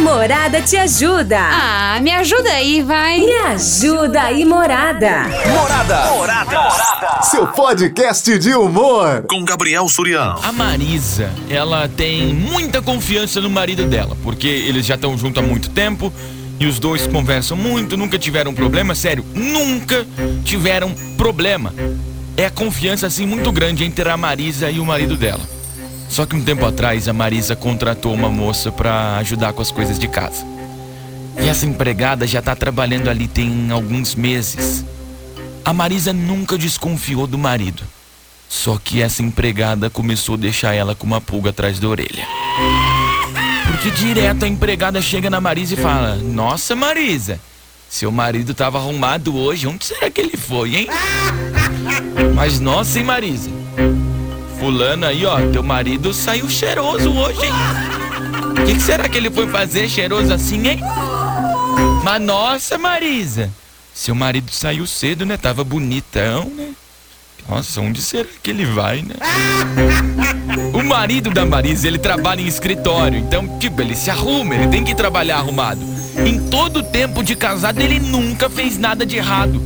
Morada te ajuda. Ah, me ajuda aí, vai. Me ajuda aí, Morada. Morada. Morada. Seu podcast de humor. Com Gabriel Surião. A Marisa, ela tem muita confiança no marido dela, porque eles já estão juntos há muito tempo e os dois conversam muito, nunca tiveram problema, sério, nunca tiveram problema. É a confiança assim muito grande entre a Marisa e o marido dela. Só que um tempo atrás a Marisa contratou uma moça para ajudar com as coisas de casa. E essa empregada já tá trabalhando ali tem alguns meses. A Marisa nunca desconfiou do marido. Só que essa empregada começou a deixar ela com uma pulga atrás da orelha. Porque direto a empregada chega na Marisa e fala: Nossa, Marisa, seu marido tava arrumado hoje, onde será que ele foi, hein? Mas nossa, hein, Marisa? Fulano aí, ó, teu marido saiu cheiroso hoje, hein? O que, que será que ele foi fazer cheiroso assim, hein? Mas nossa, Marisa, seu marido saiu cedo, né? Tava bonitão, né? Nossa, onde será que ele vai, né? O marido da Marisa, ele trabalha em escritório, então, tipo, ele se arruma, ele tem que trabalhar arrumado. Em todo o tempo de casado, ele nunca fez nada de errado.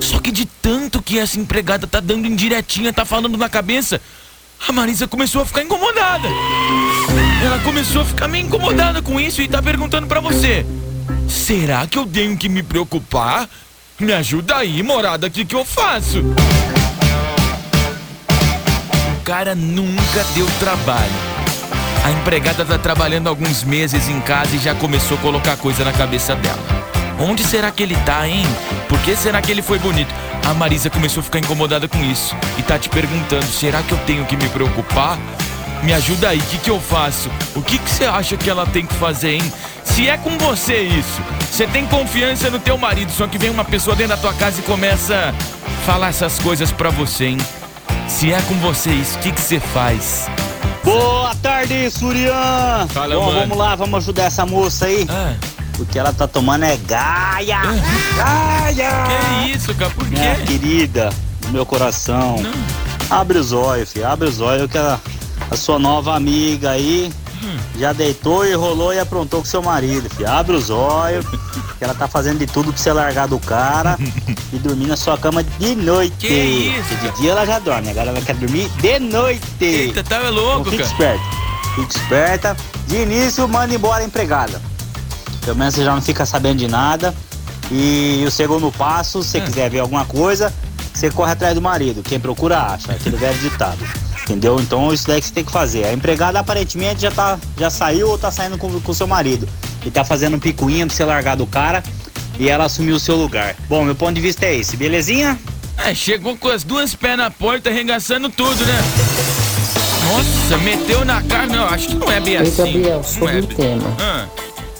Só que de tanto que essa empregada tá dando indiretinha, tá falando na cabeça, a Marisa começou a ficar incomodada. Ela começou a ficar meio incomodada com isso e tá perguntando para você: será que eu tenho que me preocupar? Me ajuda aí, morada, o que, que eu faço? O cara nunca deu trabalho. A empregada tá trabalhando alguns meses em casa e já começou a colocar coisa na cabeça dela. Onde será que ele tá, hein? Por que será que ele foi bonito? A Marisa começou a ficar incomodada com isso e tá te perguntando: será que eu tenho que me preocupar? Me ajuda aí, o que, que eu faço? O que, que você acha que ela tem que fazer, hein? Se é com você isso, você tem confiança no teu marido, só que vem uma pessoa dentro da tua casa e começa a falar essas coisas pra você, hein? Se é com você isso, o que, que você faz? Boa tarde, Surian! Fala, Bom, mano. vamos lá, vamos ajudar essa moça aí. Ah, Porque ela tá tomando é gaia! Gaia! que isso, cara? Por Minha quê? querida, do meu coração. Abre os olhos, filho. Abre os olhos que a, a sua nova amiga aí Hum. já deitou e rolou e aprontou com seu marido, filho. Abre os olhos, que ela tá fazendo de tudo pra você largar do cara e dormir na sua cama de noite. Que isso, Porque de dia ela já dorme, agora ela quer dormir de noite. Eita, tá louco, fique cara? esperto. Fique esperta. De início, manda embora a empregada. Pelo menos você já não fica sabendo de nada. E o segundo passo, se você Hum. quiser ver alguma coisa, você corre atrás do marido. Quem procura acha, aquele velho ditado. Entendeu? Então isso daí que você tem que fazer. A empregada aparentemente já, tá, já saiu ou tá saindo com o seu marido. E tá fazendo um picuinha pra você largar do cara e ela assumir o seu lugar. Bom, meu ponto de vista é esse, belezinha? É, chegou com as duas pés na porta, arregaçando tudo, né? Nossa, meteu na cara. Não, acho que não é bem Oi, assim. Gabriel, sobre é o tema. Ah,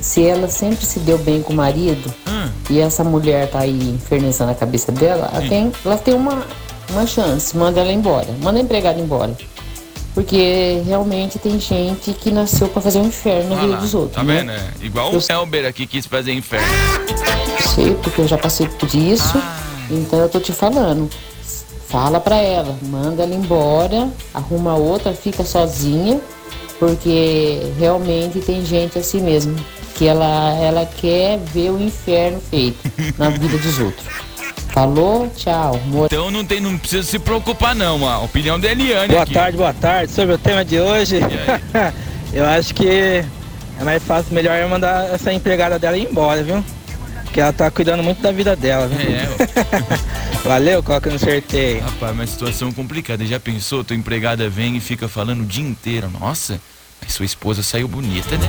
Se ela sempre se deu bem com o marido ah. e essa mulher tá aí infernizando a cabeça dela, ela tem, ela tem uma, uma chance. Manda ela embora. Manda a empregada embora. Porque realmente tem gente que nasceu pra fazer um inferno na vida dos outros. Tá né? vendo? É, igual Eu- o Elber aqui quis fazer inferno. Sei, porque eu já passei por isso. Então eu tô te falando. Fala pra ela, manda ela embora, arruma outra, fica sozinha, porque realmente tem gente assim mesmo, que ela, ela quer ver o inferno feito na vida dos outros. Falou, tchau. Amor. Então não, tem, não precisa se preocupar, não. A opinião da Eliane Boa aqui. tarde, boa tarde. Sobre o tema de hoje, eu acho que é mais fácil, melhor é mandar essa empregada dela ir embora, viu? Porque ela tá cuidando muito da vida dela, viu? É, Valeu, coloca no sorteio. Rapaz, mas situação complicada. Já pensou? Tua empregada vem e fica falando o dia inteiro. Nossa, sua esposa saiu bonita, né?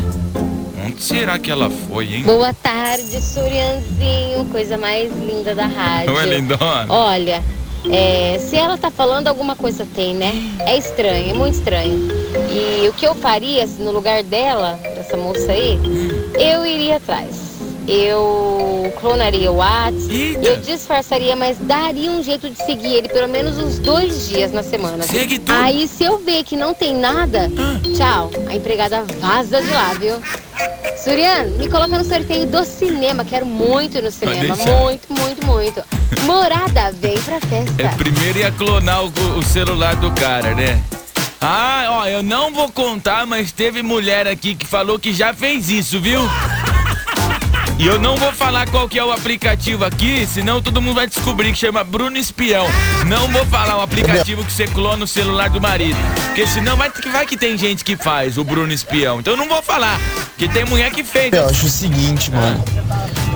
Onde será que ela foi, hein? Boa tarde, Surianzinho, coisa mais linda da rádio. Oi, lindona. Olha, é, se ela tá falando, alguma coisa tem, né? É estranho, é muito estranho. E o que eu faria se no lugar dela, dessa moça aí, eu iria atrás. Eu clonaria o Eita. eu disfarçaria, mas daria um jeito de seguir ele pelo menos uns dois dias na semana. Segue tudo. Aí se eu ver que não tem nada, tchau, a empregada vaza de lá, viu? Suriano, me coloca no sorteio do cinema. Quero muito ir no cinema. Muito, muito, muito. Morada, vem pra festa. É, primeiro ia clonar o, o celular do cara, né? Ah, ó, eu não vou contar, mas teve mulher aqui que falou que já fez isso, viu? E eu não vou falar qual que é o aplicativo aqui, senão todo mundo vai descobrir que chama Bruno Espião. Não vou falar o aplicativo que você clona no celular do marido. Porque senão vai, que- vai que tem gente que faz o Bruno Espião. Então eu não vou falar. Porque tem mulher que fez. Eu acho o seguinte, mano.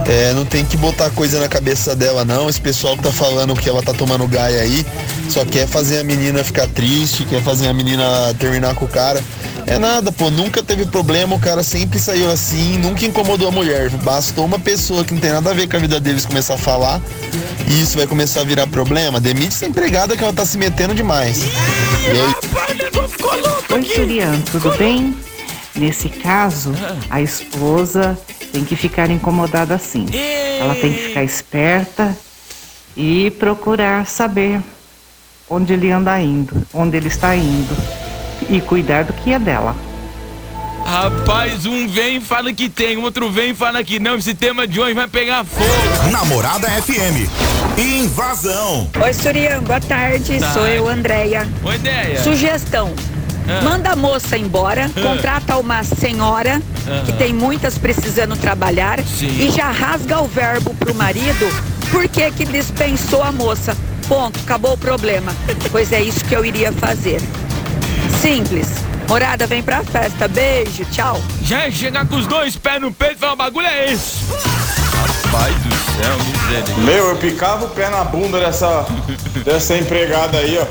É, não tem que botar coisa na cabeça dela, não. Esse pessoal que tá falando que ela tá tomando gaia aí só quer fazer a menina ficar triste, quer fazer a menina terminar com o cara. É nada, pô. Nunca teve problema, o cara sempre saiu assim, nunca incomodou a mulher. Bastou uma pessoa que não tem nada a ver com a vida deles começar a falar e isso vai começar a virar problema. Demite essa empregada que ela tá se metendo demais. E aí, Oi, Surian, tudo bem? Nesse caso, a esposa tem que ficar incomodada sim. Ela tem que ficar esperta e procurar saber onde ele anda indo, onde ele está indo e cuidar do que é dela. Rapaz, um vem e fala que tem, outro vem e fala que não. Esse tema de hoje vai pegar fogo. Namorada FM. Invasão. Oi, Surian, boa tarde. Tarde. Sou eu, Andréia. Oi, ideia. Sugestão. Ah. Manda a moça embora, Ah. contrata uma senhora, que Aham. tem muitas precisando trabalhar, Sim. e já rasga o verbo pro marido, por que que dispensou a moça? Ponto, acabou o problema. Pois é isso que eu iria fazer. Simples. Morada, vem pra festa. Beijo, tchau. Já é chegar com os dois pés no peito e falar, o bagulho é esse. Rapaz do céu, miséria. Meu, eu picava o pé na bunda dessa, dessa empregada aí, ó.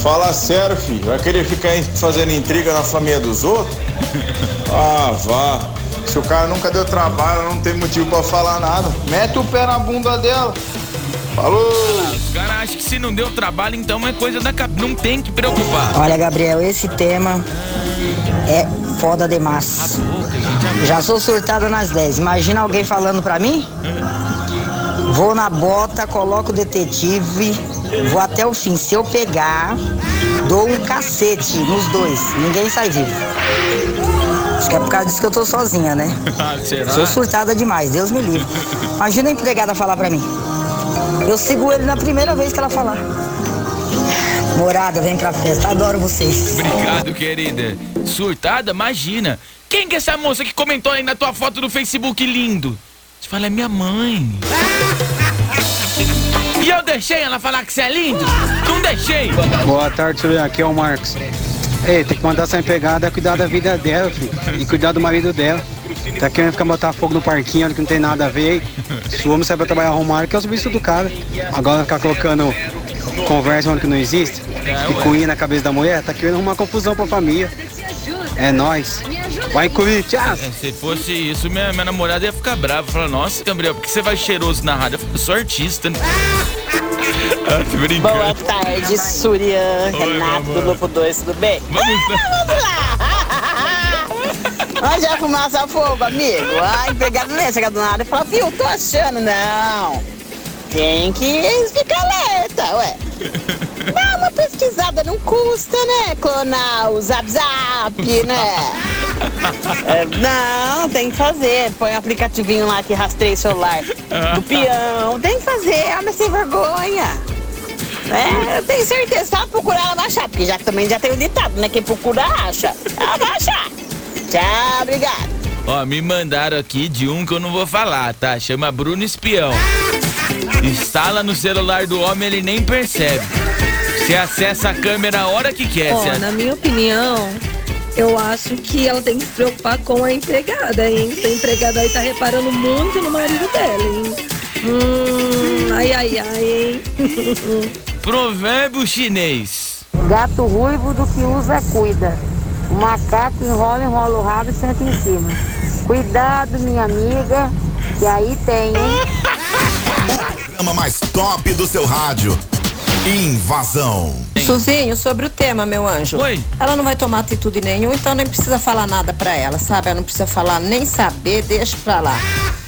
Fala sério, filho. Vai querer ficar fazendo intriga na família dos outros? Ah, vá. Se o cara nunca deu trabalho, não tem motivo pra falar nada. Mete o pé na bunda dela. Falou! Os caras acham que se não deu trabalho, então é coisa da cabeça. Não tem que preocupar. Olha, Gabriel, esse tema é foda demais. Já sou surtada nas 10. Imagina alguém falando pra mim? Vou na bota, coloco o detetive, vou até o fim. Se eu pegar, dou um cacete nos dois. Ninguém sai vivo. Acho que é por causa disso que eu tô sozinha, né? Ah, será? Sou surtada demais, Deus me livre. Imagina a empregada falar pra mim. Eu sigo ele na primeira vez que ela falar. Morada, vem pra festa, adoro vocês. Obrigado, querida. Surtada? Imagina. Quem que é essa moça que comentou aí na tua foto do Facebook lindo? Você fala, é minha mãe. E eu deixei ela falar que você é lindo? Não deixei. Boa tarde, Surian. Aqui é o Marcos. Ei, tem que mandar essa empregada cuidar da vida dela, filho. E cuidar do marido dela. Tá querendo ficar botar fogo no parquinho, que não tem nada a ver. Se o homem sai pra trabalhar arrumado, que é o serviço do cara. Agora ficar colocando conversa onde que não existe. E cunha na cabeça da mulher, tá querendo arrumar confusão pra família. É nóis. Vai, Corinthians! É, se fosse isso, minha, minha namorada ia ficar brava. Falar, nossa, Gabriel, por que você vai cheiroso na rádio? Eu falo, Eu sou artista, né? ah, tô brincando. Boa tarde, Surian, Renato do Grupo 2, tudo bem? Vamos Onde é fumaça fogo, amigo? A empregada não ia chegar do nada e falar, viu, tô achando, não. Tem que ficar alerta, ué. Dá uma pesquisada, não custa, né? Clonar o Zap Zap, né? É, não, tem que fazer. Põe um aplicativinho lá que rastreia o celular do peão. Tem que fazer, homem sem vergonha. É, eu tenho certeza, só procurar ela vai achar, porque já também já tem o ditado, né? Quem procura acha. Ela vai achar. Tchau, obrigado. Ó, me mandaram aqui de um que eu não vou falar, tá? Chama Bruno Espião. Instala no celular do homem, ele nem percebe. Você acessa a câmera a hora que quer. Ó, você- na minha opinião, eu acho que ela tem que se preocupar com a empregada, hein? Essa empregada aí tá reparando muito no marido dela, hein? Hum, ai, ai, ai, hein? Provérbio chinês. Gato ruivo do que usa cuida. O macaco enrola, enrola o rabo e senta em cima. Cuidado, minha amiga, que aí tem, hein? Programa mais top do seu rádio. Invasão. Suzinho, sobre o tema, meu anjo. Oi. Ela não vai tomar atitude nenhuma, então nem precisa falar nada pra ela, sabe? Ela não precisa falar nem saber, deixa pra lá.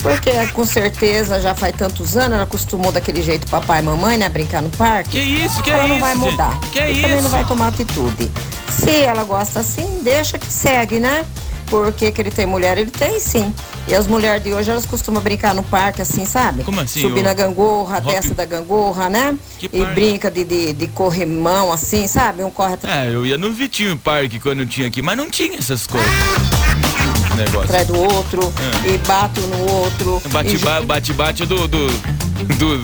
Porque com certeza já faz tantos anos, ela acostumou daquele jeito papai e mamãe, né? Brincar no parque. Que isso, que ela não isso, vai gente? mudar. Que e também isso? não vai tomar atitude. Se ela gosta assim, deixa que segue, né? Porque que ele tem mulher, ele tem sim. E as mulheres de hoje, elas costumam brincar no parque, assim, sabe? Como assim, Subir na gangorra, desce da gangorra, né? Que E parque? brinca de, de, de corrimão, assim, sabe? Um corre atrás É, eu ia no Vitinho Parque quando eu tinha aqui, mas não tinha essas coisas. Negócio. atrás do outro, e bate um no outro. e Bate-bate bate, bate do. do. do.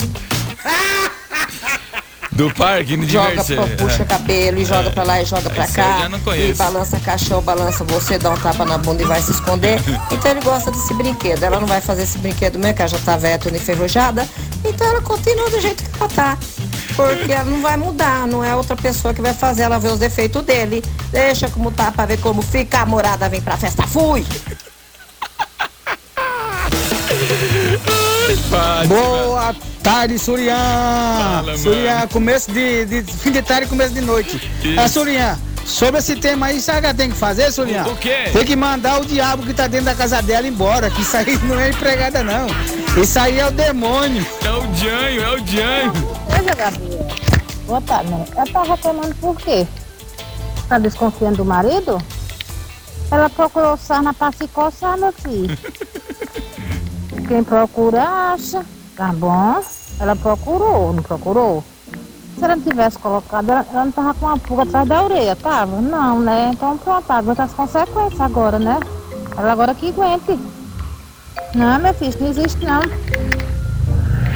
Do parque, de joga, diversão. pra- puxa cabelo e joga É. pra lá e joga pra Esse cá. E balança caixão, balança você, dá um tapa na bunda e vai se esconder. Então ele gosta desse brinquedo. Ela não vai fazer esse brinquedo mesmo, que ela já tá velha, toda enferrujada. Então ela continua do jeito que ela tá. Porque ela não vai mudar, não é outra pessoa que vai fazer ela ver os defeitos dele. Deixa como tá pra ver como fica. A morada vem pra festa, fui! Boa tarde, Surian. Fala, Surian, começo de, de fim de tarde e começo de noite. Isso. Ah, Surian, sobre esse tema aí, sabe o que ela tem que fazer, Surian? O- o quê? Tem que mandar o diabo que tá dentro da casa dela embora, que isso aí não é empregada, não. Isso aí é o demônio. É o Janho, é o Janho. Veja, Gabriel. Boa tarde, né? Ela tá reclamando por quê? Tá desconfiando do marido? Ela procurou sarna pra se coçar, meu filho. Quem procura, acha. Tá bom? Ela procurou, não procurou? Se ela não tivesse colocado, ela, ela não tava com uma pulga atrás da orelha, tava? Não, né? Então pronto, aguenta as consequências agora, né? Ela agora que aguente. Não, meu filho, isso não existe não.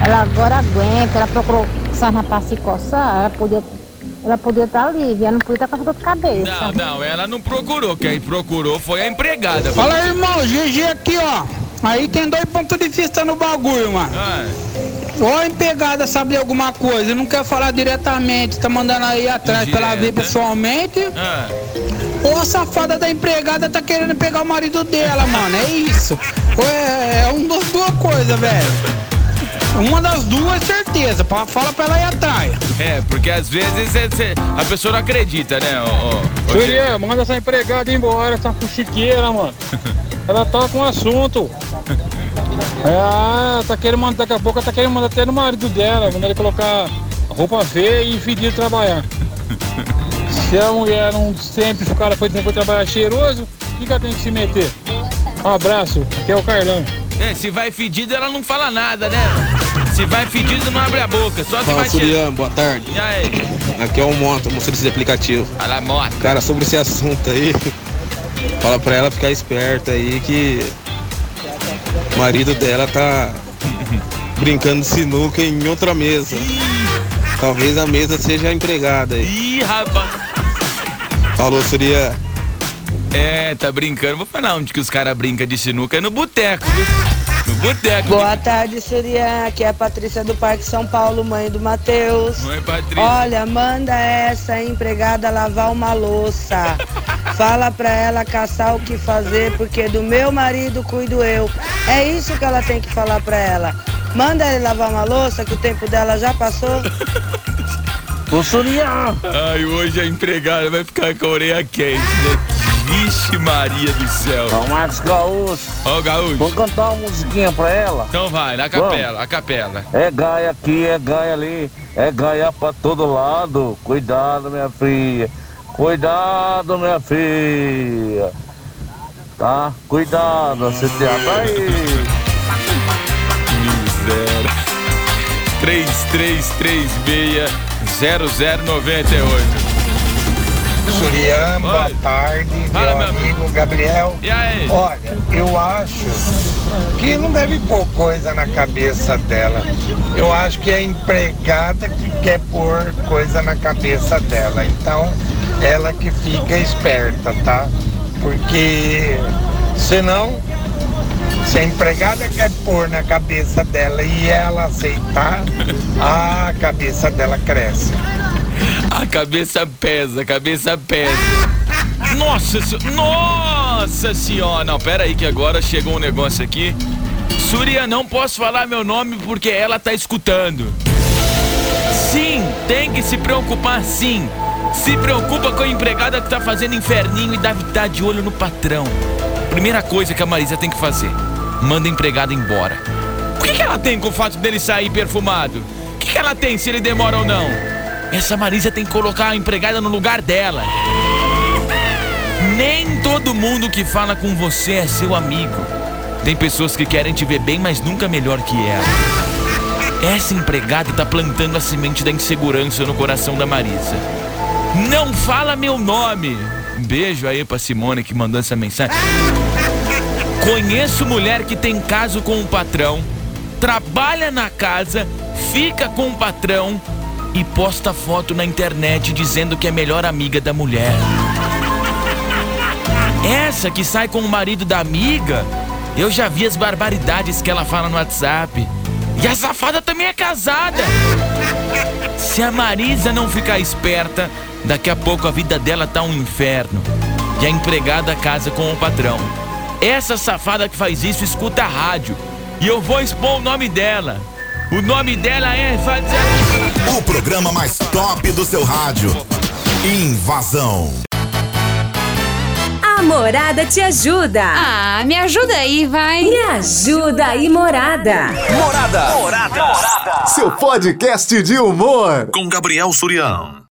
Ela agora aguenta, ela procurou sarna pra se coçar, ela podia ela podia estar livre, ela não podia estar com essa dor de cabeça. Não, não, ela não procurou. Quem procurou foi a empregada. Fala aí, irmão, GG aqui, ó. Aí tem dois pontos de vista no bagulho, mano. Ah, Ou a empregada sabe alguma coisa, não quer falar diretamente, tá mandando aí atrás pra ela ver Direta. pessoalmente. ah. Ou a safada da empregada tá querendo pegar o marido dela, mano. É isso. Ou é, é um das duas coisas, velho. Uma das duas, certeza. Fala pra ela ir atrás. É, porque às vezes é- cê- a pessoa não acredita, né? Ó, ó, ó, Julian, manda essa empregada embora, essa fuxiqueira, mano. Ela tá com assunto. É, tá querendo mandar, daqui a pouco ela tá querendo mandar até no marido dela, mandar ele colocar roupa feia e impedir de trabalhar. Se a mulher não sempre, o cara foi, foi trabalhar cheiroso, o que, que ela tem que se meter? Um abraço, aqui é o Carlão. É, se vai fedido, ela não fala nada, né? Se vai fedido, não abre a boca. Só se Fala, vai. Surian, boa tarde. E aí? Aqui é o Moto, motorista de aplicativo. Fala, Moto. Cara, sobre esse assunto aí, fala pra ela ficar esperta aí que o marido dela tá brincando de sinuca em outra mesa. Talvez a mesa seja a empregada aí. Ih, rapaz. Falou, Surian. É, tá brincando. Vou falar onde que os caras brincam de sinuca. É no boteco, viu? No boteco. Boa tarde, Surian. Aqui é a Patrícia do Parque São Paulo, mãe do Matheus. Mãe Patrícia. Olha, manda essa empregada lavar uma louça. Fala pra ela caçar o que fazer, porque do meu marido cuido eu. É isso que ela tem que falar pra ela. Manda ele lavar uma louça, que o tempo dela já passou. Ô, Surian! Ai, hoje a empregada vai ficar com a orelha quente, né? Vixe Maria do céu. Ó, Marcos Gaúcho. Ó, Gaúcho. Vamos cantar uma musiquinha pra ela? Então vai, na capela, a capela. É gaia aqui, é gaia ali, é gaia pra todo lado. Cuidado, minha filha. Cuidado, minha filha. Tá? Cuidado, você tem aí. Zero. 3336 0098. Surian, boa tarde, Fala, meu meu amigo Gabriel. E aí? Olha, eu acho que não deve pôr coisa na cabeça dela. Eu acho que é a empregada que quer pôr coisa na cabeça dela. Então, ela que fica esperta, tá? Porque senão, se a empregada quer pôr na cabeça dela e ela aceitar, a cabeça dela cresce. A cabeça pesa, a cabeça pesa. Nossa nossa senhora. Não, pera aí que agora chegou um negócio aqui. Surya, não posso falar meu nome porque ela tá escutando. Sim, tem que se preocupar sim. Se preocupa com a empregada que tá fazendo inferninho e deve estar de olho no patrão. Primeira coisa que a Marisa tem que fazer: manda a empregada embora. O que, que ela tem com o fato dele sair perfumado? O que, que ela tem se ele demora ou não? Essa Marisa tem que colocar a empregada no lugar dela. Nem todo mundo que fala com você é seu amigo. Tem pessoas que querem te ver bem, mas nunca melhor que ela. Essa empregada tá plantando a semente da insegurança no coração da Marisa. Não fala meu nome. Beijo aí pra Simone que mandou essa mensagem. Conheço mulher que tem caso com o patrão, trabalha na casa, fica com o patrão e posta foto na internet dizendo que é melhor amiga da mulher. Essa que sai com o marido da amiga, eu já vi as barbaridades que ela fala no WhatsApp. E a safada também é casada. Se a Marisa não ficar esperta, daqui a pouco a vida dela tá um inferno. E a empregada casa com o patrão. Essa safada que faz isso escuta a rádio. E eu vou expor o nome dela. O nome dela é. O programa mais top do seu rádio. Invasão. A Morada te ajuda. Ah, me ajuda aí, vai. Me ajuda aí, Morada. Morada. Morada. Seu podcast de humor. Com Gabriel Surião.